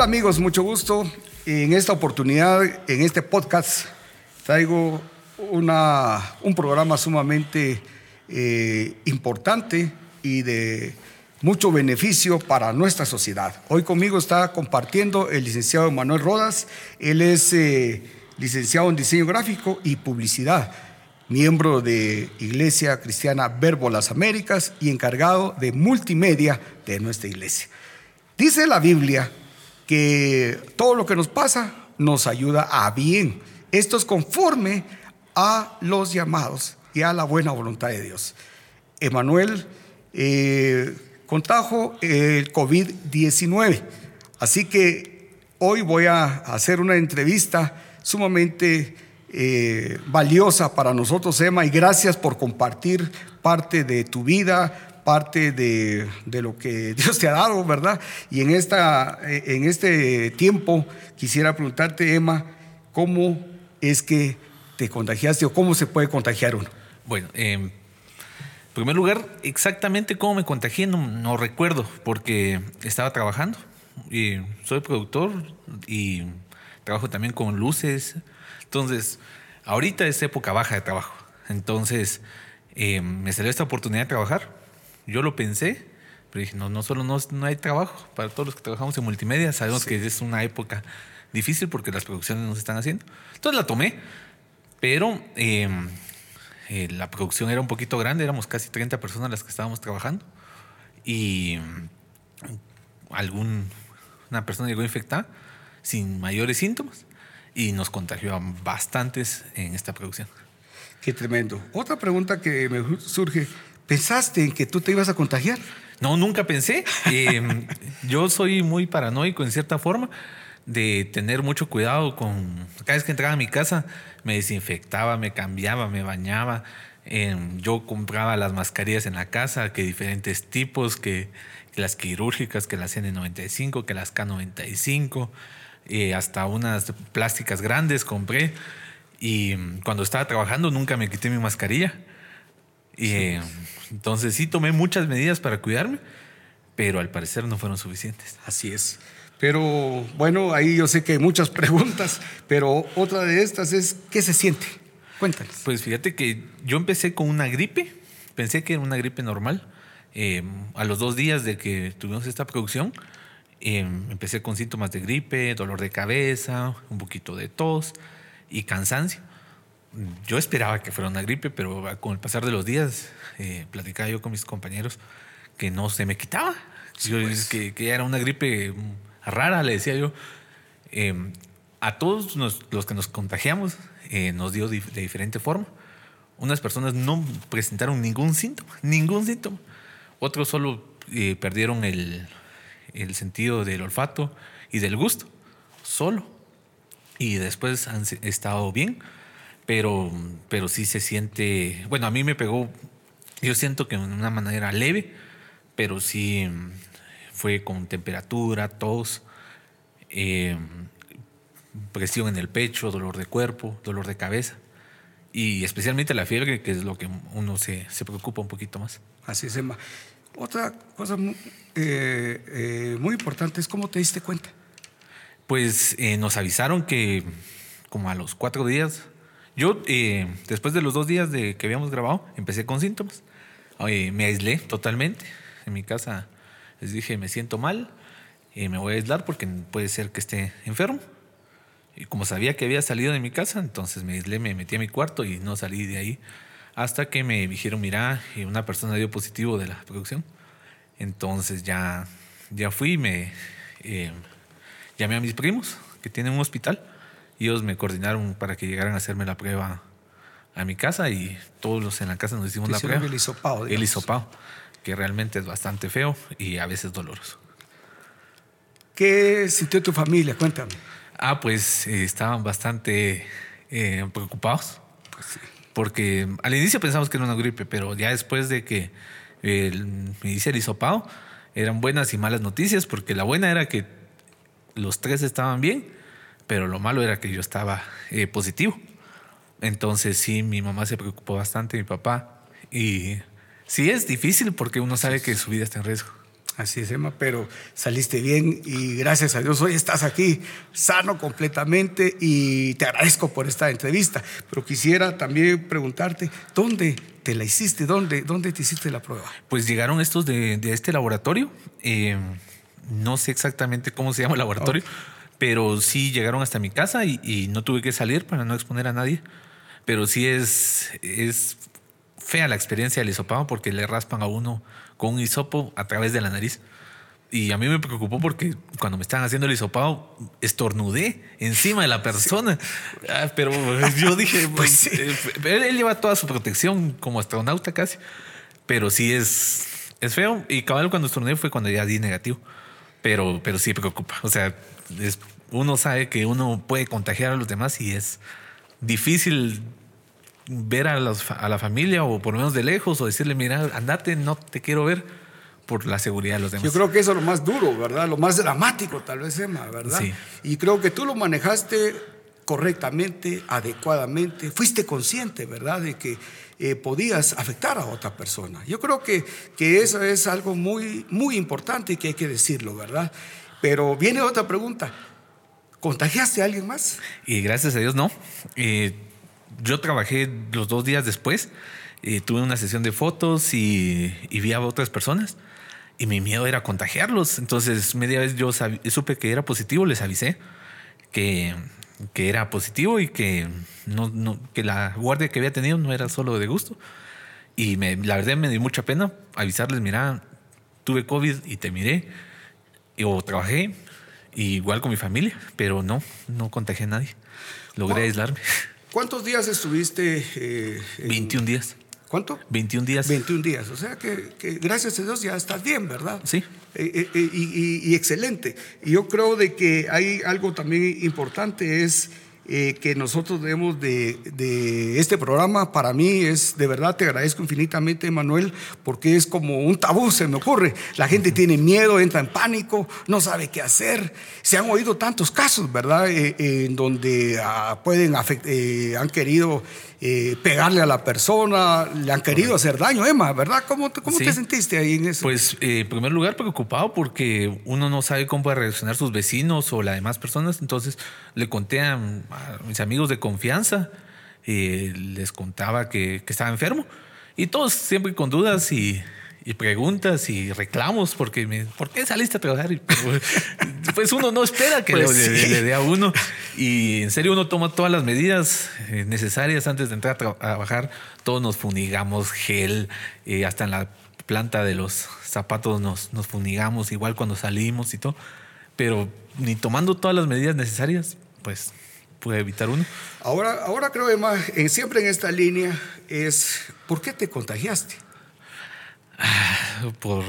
Hola amigos, mucho gusto. En esta oportunidad, en este podcast, traigo una, un programa sumamente eh, importante y de mucho beneficio para nuestra sociedad. Hoy conmigo está compartiendo el licenciado Manuel Rodas. Él es eh, licenciado en diseño gráfico y publicidad, miembro de Iglesia Cristiana Verbo Las Américas y encargado de multimedia de nuestra iglesia. Dice la Biblia que todo lo que nos pasa nos ayuda a bien. Esto es conforme a los llamados y a la buena voluntad de Dios. Emanuel eh, el COVID-19, así que hoy voy a hacer una entrevista sumamente eh, valiosa para nosotros, Emma, y gracias por compartir parte de tu vida, parte de, lo que Dios te ha dado, ¿verdad? Y en, esta, eh, en este tiempo quisiera preguntarte, Emma, ¿cómo es que te contagiaste o cómo se puede contagiar uno? Bueno, em, en primer lugar, exactamente cómo me contagié no, recuerdo, porque estaba trabajando. Y soy productor y trabajo también con luces. Entonces, ahorita es época baja de trabajo. Entonces, em, me salió esta oportunidad de trabajar yo lo pensé, pero dije, no, no solo no, no hay trabajo para todos los que trabajamos en multimedia, sabemos que es una época difícil porque las producciones no se están haciendo. Entonces la tomé, pero em, eh, la producción era un poquito grande, éramos casi 30 personas las que estábamos trabajando y algún, una persona llegó infectada sin mayores síntomas y nos contagió a bastantes en esta producción. Qué tremendo. Otra pregunta que me surge, ¿Pensaste en que tú te ibas a contagiar? No, nunca pensé. Em, yo soy muy paranoico en cierta forma de tener mucho cuidado con... Cada vez que entraba a mi casa me desinfectaba, me cambiaba, me bañaba. Em, yo compraba las mascarillas en la casa, que diferentes tipos, que, las quirúrgicas, que las N95, que las K95, eh, hasta unas plásticas grandes compré. Y em, cuando estaba trabajando nunca me quité mi mascarilla. Y entonces sí tomé muchas medidas para cuidarme, pero al parecer no fueron suficientes. Así es. Pero bueno, ahí yo sé que hay muchas preguntas, pero otra de estas es, ¿qué se siente? Cuéntales. Pues fíjate que yo empecé con una gripe, pensé que era una gripe normal. Em, a los dos días de que tuvimos esta producción, em, empecé con síntomas de gripe, dolor de cabeza, un poquito de tos y cansancio yo esperaba que fuera una gripe, pero con el pasar de los días, eh, platicaba yo con mis compañeros que no se me quitaba. Pues. que, era una gripe rara, le decía yo. Em, a todos los que nos contagiamos eh, nos dio de diferente forma. Unas personas no presentaron ningún síntoma, ningún síntoma. Otros solo eh, perdieron el, el sentido del olfato y del gusto, solo. Y después han estado bien pero, pero sí se siente, bueno, a mí me pegó, yo siento que de una manera leve, pero sí fue con temperatura, tos, eh, presión en el pecho, dolor de cuerpo, dolor de cabeza y especialmente la fiebre, que es lo que uno se, preocupa un poquito más. Así es, Emma. Otra cosa eh, eh, muy importante es cómo te diste cuenta. Pues nos avisaron que como a los cuatro días yo, eh, después de los dos días de que habíamos grabado, empecé con síntomas. me aislé totalmente. En mi casa les dije, me siento mal, y me voy a aislar porque puede ser que esté enfermo. Y como sabía que había salido de mi casa, entonces me aislé, me metí a mi cuarto y no salí de ahí hasta que me dijeron, mira, una persona dio positivo de la producción. Entonces ya, ya fui y me eh, llamé a mis primos que tienen un hospital ellos me coordinaron para que llegaran a hacerme la prueba a mi casa y todos los en la casa nos hicimos la prueba. El hisopado. El hisopado, que realmente es bastante feo y a veces doloroso. ¿Qué sintió tu familia? Cuéntame. Ah, pues eh, estaban bastante eh, preocupados. Pues porque al inicio pensamos que era una gripe, pero ya después de que me hice el hisopado, eran buenas y malas noticias, porque la buena era que los tres estaban bien pero lo malo era que yo estaba eh, positivo. Entonces sí, mi mamá se preocupó bastante, mi papá. Y sí es difícil porque uno sabe que su vida está en riesgo. Así es, Emma, pero saliste bien y gracias a Dios hoy estás aquí sano completamente y te agradezco por esta entrevista. Pero quisiera también preguntarte, ¿dónde te la hiciste? ¿Dónde, dónde te hiciste la prueba? Pues llegaron estos de, de este laboratorio. Eh, no sé exactamente cómo se llama el laboratorio, pero sí llegaron hasta mi casa y, y, no tuve que salir para no exponer a nadie. Pero sí es, es fea la experiencia del hisopado porque le raspan a uno con un hisopo a través de la nariz. Y a mí me preocupó porque cuando me estaban haciendo el hisopado, estornudé encima de la persona. Ah, pero yo dije, pues, sí. Eh, él, él, lleva toda su protección como astronauta casi. Pero sí es, es feo. Y cabal cuando estornudé fue cuando ya di negativo. Pero, pero sí preocupa. O sea, es, uno sabe que uno puede contagiar a los demás y es difícil ver a, los, a, la familia o por lo menos de lejos o decirle, mira, andate, no te quiero ver por la seguridad de los demás. Yo creo que eso es lo más duro, ¿verdad? Lo más dramático tal vez, Emma, ¿verdad? Sí. Y creo que tú lo manejaste correctamente, adecuadamente, fuiste consciente, ¿verdad? De que eh, podías afectar a otra persona. Yo creo que, que eso es algo muy, muy importante y que hay que decirlo, ¿verdad? Pero viene otra pregunta. ¿Contagiaste a alguien más? Y gracias a Dios no. Eh, yo trabajé los dos días después, eh, tuve una sesión de fotos y, vi a otras personas y mi miedo era contagiarlos. Entonces, media vez yo supe que era positivo, les avisé que, era positivo y que, no, que la guardia que había tenido no era solo de gusto. Y me, la verdad me dio mucha pena avisarles, mira, tuve COVID y te miré, o trabajé, igual con mi familia, pero no, no contagié a nadie. Logré wow. aislarme. ¿Cuántos días estuviste? Eh, en... 21 días. ¿Cuánto? 21 días. 21 días. O sea que, que gracias a Dios ya estás bien, ¿verdad? Sí. Eh, eh, y, y, y, excelente. Y yo creo de que hay algo también importante es eh, que nosotros debemos de, de, este programa. Para mí es, de verdad, te agradezco infinitamente, Manuel, porque es como un tabú, se me ocurre. La gente tiene miedo, entra en pánico, no sabe qué hacer. Se han oído tantos casos, ¿verdad? Eh, eh, en donde ah, pueden afectar, han querido pegarle a la persona, le han querido hacer daño, Emma, ¿verdad? ¿Cómo, cómo sí. te sentiste ahí en eso? Pues, en primer lugar, preocupado porque uno no sabe cómo puede reaccionar sus vecinos o las demás personas. Entonces, le conté a, a mis amigos de confianza, eh, les contaba que, que, estaba enfermo. Y todos siempre con dudas y, y preguntas y reclamos, porque me, ¿por qué saliste a trabajar? Y, pues uno no espera que pues le, sí. le, dé a uno. Y en serio uno toma todas las medidas eh, necesarias antes de entrar a trabajar. Todos nos funigamos gel, eh, hasta en la planta de los zapatos nos, nos funigamos, igual cuando salimos y todo. Pero ni tomando todas las medidas necesarias, pues puede evitar uno. Ahora, ahora creo, Emma, en, siempre en esta línea es, ¿por qué te contagiaste? Por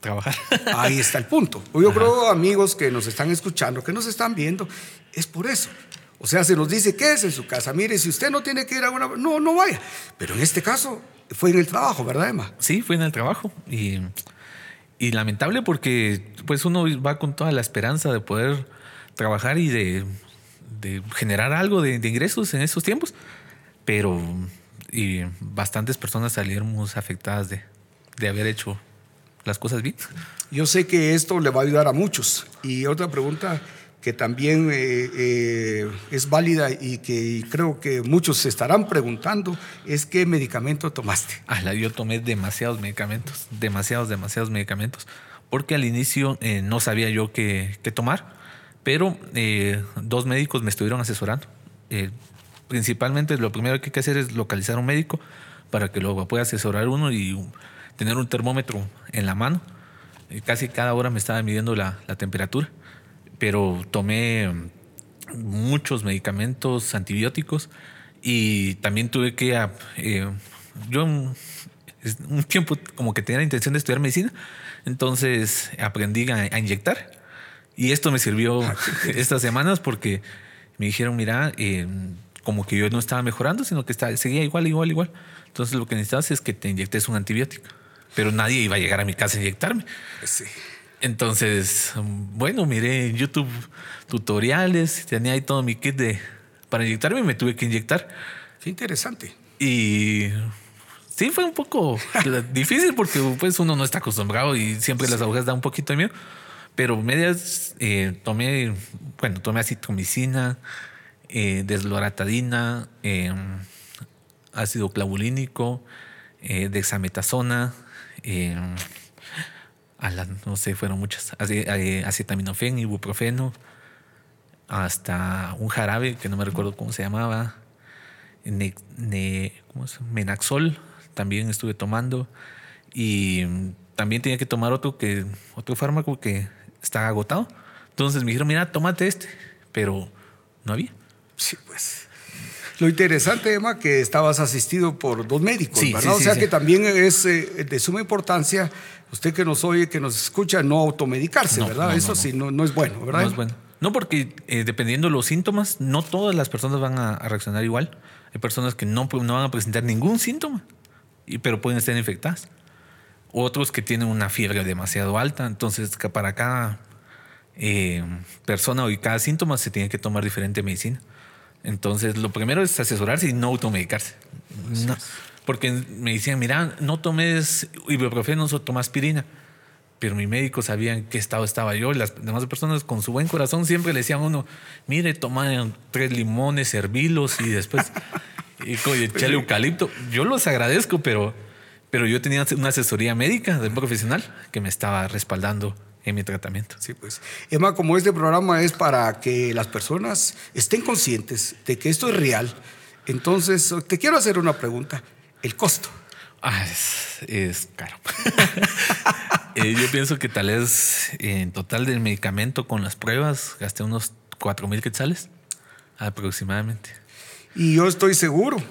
trabajar. Ahí está el punto. Yo Ajá. creo, amigos que nos están escuchando, que nos están viendo, es por eso. O sea, se nos dice que es en su casa. Mire, si usted no tiene que ir a una... No, no vaya. Pero en este caso fue en el trabajo, ¿verdad, Emma? Sí, fue en el trabajo. Y, y lamentable porque pues uno va con toda la esperanza de poder trabajar y de de generar algo de, de, ingresos en esos tiempos, pero y bastantes personas salieron afectadas de, de haber hecho las cosas bien. Yo sé que esto le va a ayudar a muchos. Y otra pregunta que también eh, eh, es válida y que creo que muchos se estarán preguntando es qué medicamento tomaste. Ah, yo tomé demasiados medicamentos, demasiados, demasiados medicamentos, porque al inicio eh, no sabía yo qué, qué tomar pero eh, dos médicos me estuvieron asesorando. Eh, principalmente lo primero que hay que hacer es localizar un médico para que lo pueda asesorar uno y tener un termómetro en la mano. Eh, casi cada hora me estaba midiendo la, la temperatura, pero tomé muchos medicamentos antibióticos y también tuve que... Eh, yo un, un tiempo como que tenía la intención de estudiar medicina, entonces aprendí a, a inyectar y esto me sirvió estas semanas porque me dijeron, mira, eh, como que yo no estaba mejorando, sino que estaba, seguía igual, igual, igual. Entonces lo que necesitas es que te inyectes un antibiótico. Pero nadie iba a llegar a mi casa a inyectarme. Sí. Entonces, bueno, miré en YouTube tutoriales, tenía ahí todo mi kit de, para inyectarme y me tuve que inyectar. Qué interesante. Y Sí, fue un poco difícil porque pues uno no está acostumbrado y siempre las agujas dan un poquito de miedo. Pero medias eh, tomé, bueno, tomé acitromicina, eh, desloratadina, eh, ácido clavulínico, eh, dexametasona, la- no sé, fueron muchas, eh, acetaminofén, ibuprofeno, hasta un jarabe que no me recuerdo cómo se llamaba. Menaxol, también estuve tomando y también tenía que tomar otro que otro fármaco que estaba agotado. Entonces me dijeron, mira, tómate este, pero no había. Sí, pues. Lo interesante, Emma, que estabas asistido por dos médicos, Sí, ¿verdad? sí, o sea sí. que también es eh, de suma importancia, usted que nos oye, que nos escucha, no automedicarse, No, ¿verdad? no, Eso no, sí, no, no es bueno, ¿verdad? No es bueno. No, porque eh, dependiendo de los síntomas, no todas las personas van a, a reaccionar igual. Hay personas que no, no van a presentar ningún síntoma, y, pero pueden estar infectadas. Otros que tienen una fiebre demasiado alta. Entonces, para cada eh, persona y cada síntoma se tiene que tomar diferente medicina. Entonces, lo primero es asesorarse y no automedicarse. No, porque me decían, mira, no tomes ibuprofeno o toma aspirina. Pero mi médico sabía en qué estado estaba yo. y Las demás personas con su buen corazón siempre le decían a uno, mire, toma tres limones, hervilos y después y y echale eucalipto. Yo los agradezco, pero, pero yo tenía una asesoría médica de un profesional que me estaba respaldando en mi tratamiento. Sí, pues. Emma, como este programa es para que las personas estén conscientes de que esto es real, entonces te quiero hacer una pregunta. El costo. Ah, es, es caro. Eh, yo pienso que tal vez en total del medicamento con las pruebas gasté unos 4 mil quetzales aproximadamente. Y yo estoy seguro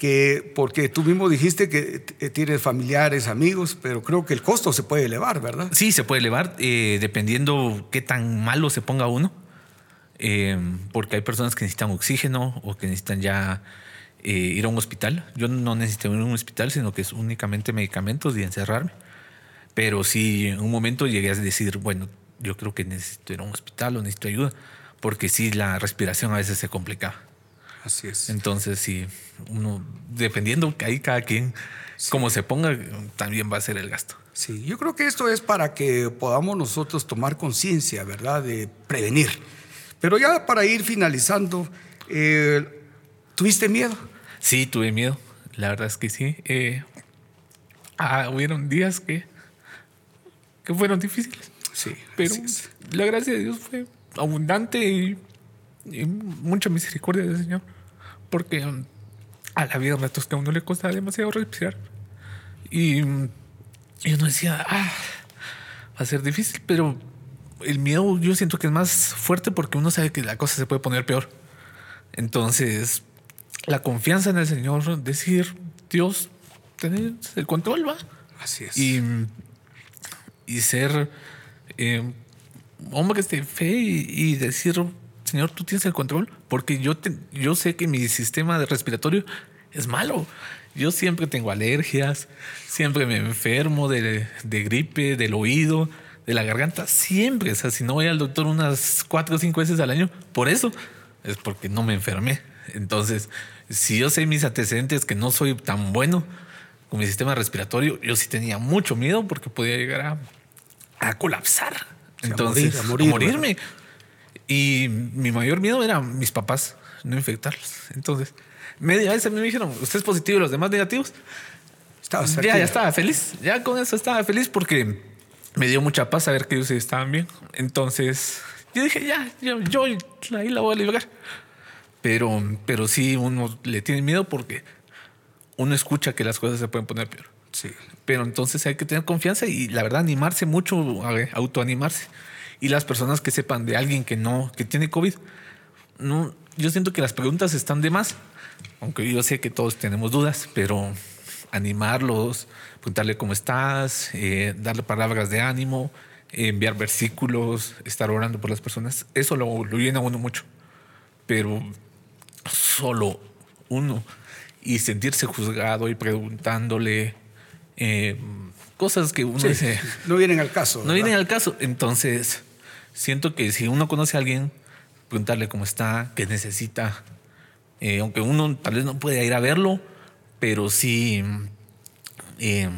que, porque tú mismo dijiste que t- tienes familiares, amigos, pero creo que el costo se puede elevar, ¿verdad? Sí, se puede elevar eh, dependiendo qué tan malo se ponga uno. Eh, porque hay personas que necesitan oxígeno o que necesitan ya eh, ir a un hospital. Yo no necesito ir a un hospital, sino que es únicamente medicamentos y encerrarme. Pero sí, en un momento llegué a decir, bueno, yo creo que necesito ir a un hospital o necesito ayuda, porque sí, la respiración a veces se complicaba. Así es. Entonces, sí, uno, dependiendo que ahí cada quien, como se ponga, también va a ser el gasto. Sí, yo creo que esto es para que podamos nosotros tomar conciencia, ¿verdad? De prevenir. Pero ya para ir finalizando, eh, ¿tuviste miedo? Sí, tuve miedo. La verdad es que sí. Eh, ah, hubieron días que, que fueron difíciles. Sí, Pero la gracia de Dios fue abundante y, y mucha misericordia del Señor. Porque um, a la vida ratos que a uno le cuesta demasiado respirar. Y, um, y uno decía, ah, va a ser difícil, pero el miedo yo siento que es más fuerte porque uno sabe que la cosa se puede poner peor. Entonces, la confianza en el Señor, decir, Dios, tener el control, va Así es. y, y ser eh, hombres de fe y, y decir, Señor, tú tienes el control, porque yo, te- yo sé que mi sistema de respiratorio es malo. Yo siempre tengo alergias, siempre me enfermo de, de gripe, del oído, de la garganta, siempre. O sea, si no voy al doctor unas cuatro o cinco veces al año, por eso es porque no me enfermé. Entonces, si yo sé mis antecedentes que no soy tan bueno con mi sistema respiratorio, yo sí tenía mucho miedo porque podía llegar a, a colapsar. sea, a Entonces, morir, a a, morir, morirme. Y mi mayor miedo era mis papás, no infectarlos. Entonces, media vez a mí me dijeron, usted es positivo y los demás negativos. Estabas Ya, ya estaba feliz. Ya con eso estaba feliz porque me dio mucha paz saber que ellos estaban bien. Entonces, yo dije, ya, yo, yo ahí la voy a librar. Pero, pero sí, uno le tiene miedo porque uno escucha que las cosas se pueden poner peor. Sí. Pero entonces hay que tener confianza y la verdad animarse mucho, autoanimarse. Y las personas que sepan de alguien que no, que tiene COVID, no, yo siento que las preguntas están de más. Aunque yo sé que todos tenemos dudas, pero animarlos, preguntarle cómo estás, eh, darle palabras de ánimo, eh, enviar versículos, estar orando por las personas, eso lo, lo llena a uno mucho. Pero solo uno y sentirse juzgado y preguntándole eh, cosas que uno Sí, dice no vienen al caso. no ¿verdad? vienen al caso. Entonces, siento que si uno conoce a alguien, preguntarle cómo está, qué necesita, eh, aunque uno tal vez no pueda ir a verlo, pero sí eh,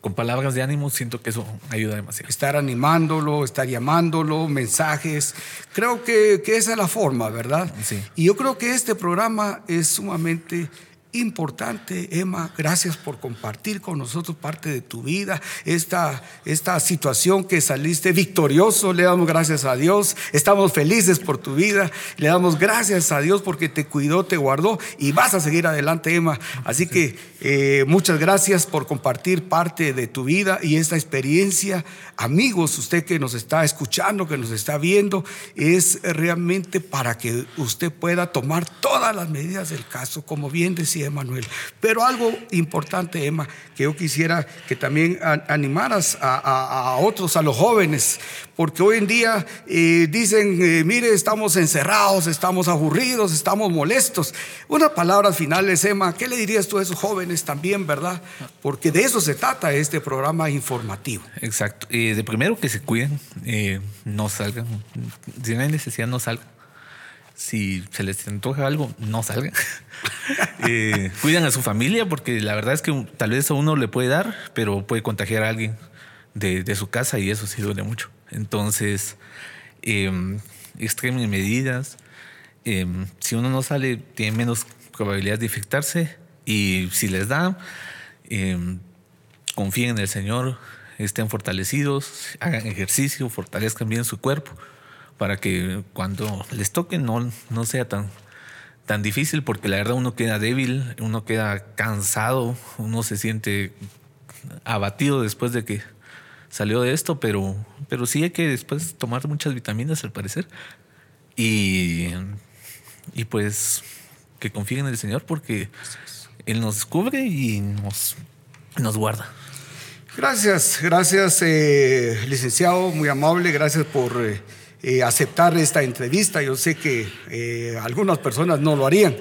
con palabras de ánimo, siento que eso ayuda demasiado. Estar animándolo, estar llamándolo, mensajes. Creo que, que esa es la forma, ¿verdad? Sí. Y yo creo que este programa es sumamente importante, Emma. Gracias por compartir con nosotros parte de tu vida, esta, esta situación que saliste victorioso. Le damos gracias a Dios. Estamos felices por tu vida. Le damos gracias a Dios porque te cuidó, te guardó y vas a seguir adelante, Emma. Así que eh, muchas gracias por compartir parte de tu vida y esta experiencia. Amigos, usted que nos está escuchando, que nos está viendo, es realmente para que usted pueda tomar todas las medidas del caso, como bien decía Emanuel. Pero algo importante, Emma, que yo quisiera que también animaras a, otros, a los jóvenes, porque hoy en día eh, dicen, eh, mire, estamos encerrados, estamos aburridos, estamos molestos. Unas palabras finales, Emma, ¿qué le dirías tú a esos jóvenes también, verdad? Porque de eso se trata este programa informativo. Exacto. Eh, de primero que se cuiden, no salgan. Si no hay necesidad, no salgan si se les antoja algo, no salgan. eh, cuidan a su familia porque la verdad es que tal vez a uno le puede dar, pero puede contagiar a alguien de, su casa y eso sí duele mucho. Entonces, eh, extremen medidas. Em, si uno no sale, tiene menos probabilidad de infectarse y si les da, em, confíen en el Señor, estén fortalecidos, hagan ejercicio, fortalezcan bien su cuerpo para que cuando les toque no, no sea tan, tan difícil, porque la verdad uno queda débil, uno queda cansado, uno se siente abatido después de que salió de esto, pero, pero sí hay que después tomar muchas vitaminas al parecer. Y, y pues que confíen en el Señor porque Él nos cubre y nos, nos guarda. Gracias, gracias, eh, licenciado, muy amable, gracias por... Eh, eh, aceptar esta entrevista. Yo sé que eh, algunas personas no lo harían,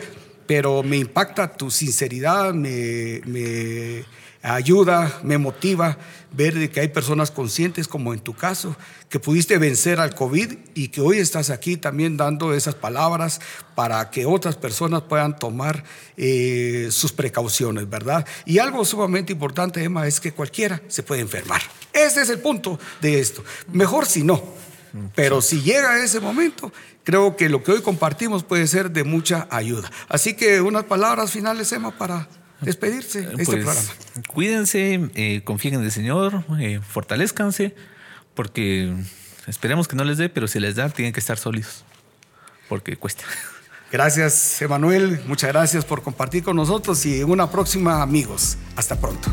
pero me impacta tu sinceridad, me, me ayuda, me motiva ver que hay personas conscientes, como en tu caso, que pudiste vencer al COVID y que hoy estás aquí también dando esas palabras para que otras personas puedan tomar eh, sus precauciones, ¿verdad? Y algo sumamente importante, Emma, es que cualquiera se puede enfermar. Ese es el punto de esto. Mejor si no, pero si llega ese momento, creo que lo que hoy compartimos puede ser de mucha ayuda. Así que unas palabras finales, Emma, para despedirse de este pues, programa. Cuídense, eh, confíen en el Señor, eh, fortalezcanse, porque esperemos que no les dé, pero si les da, tienen que estar sólidos, porque cuesta. Gracias, Emanuel. Muchas gracias por compartir con nosotros y en una próxima, amigos. Hasta pronto.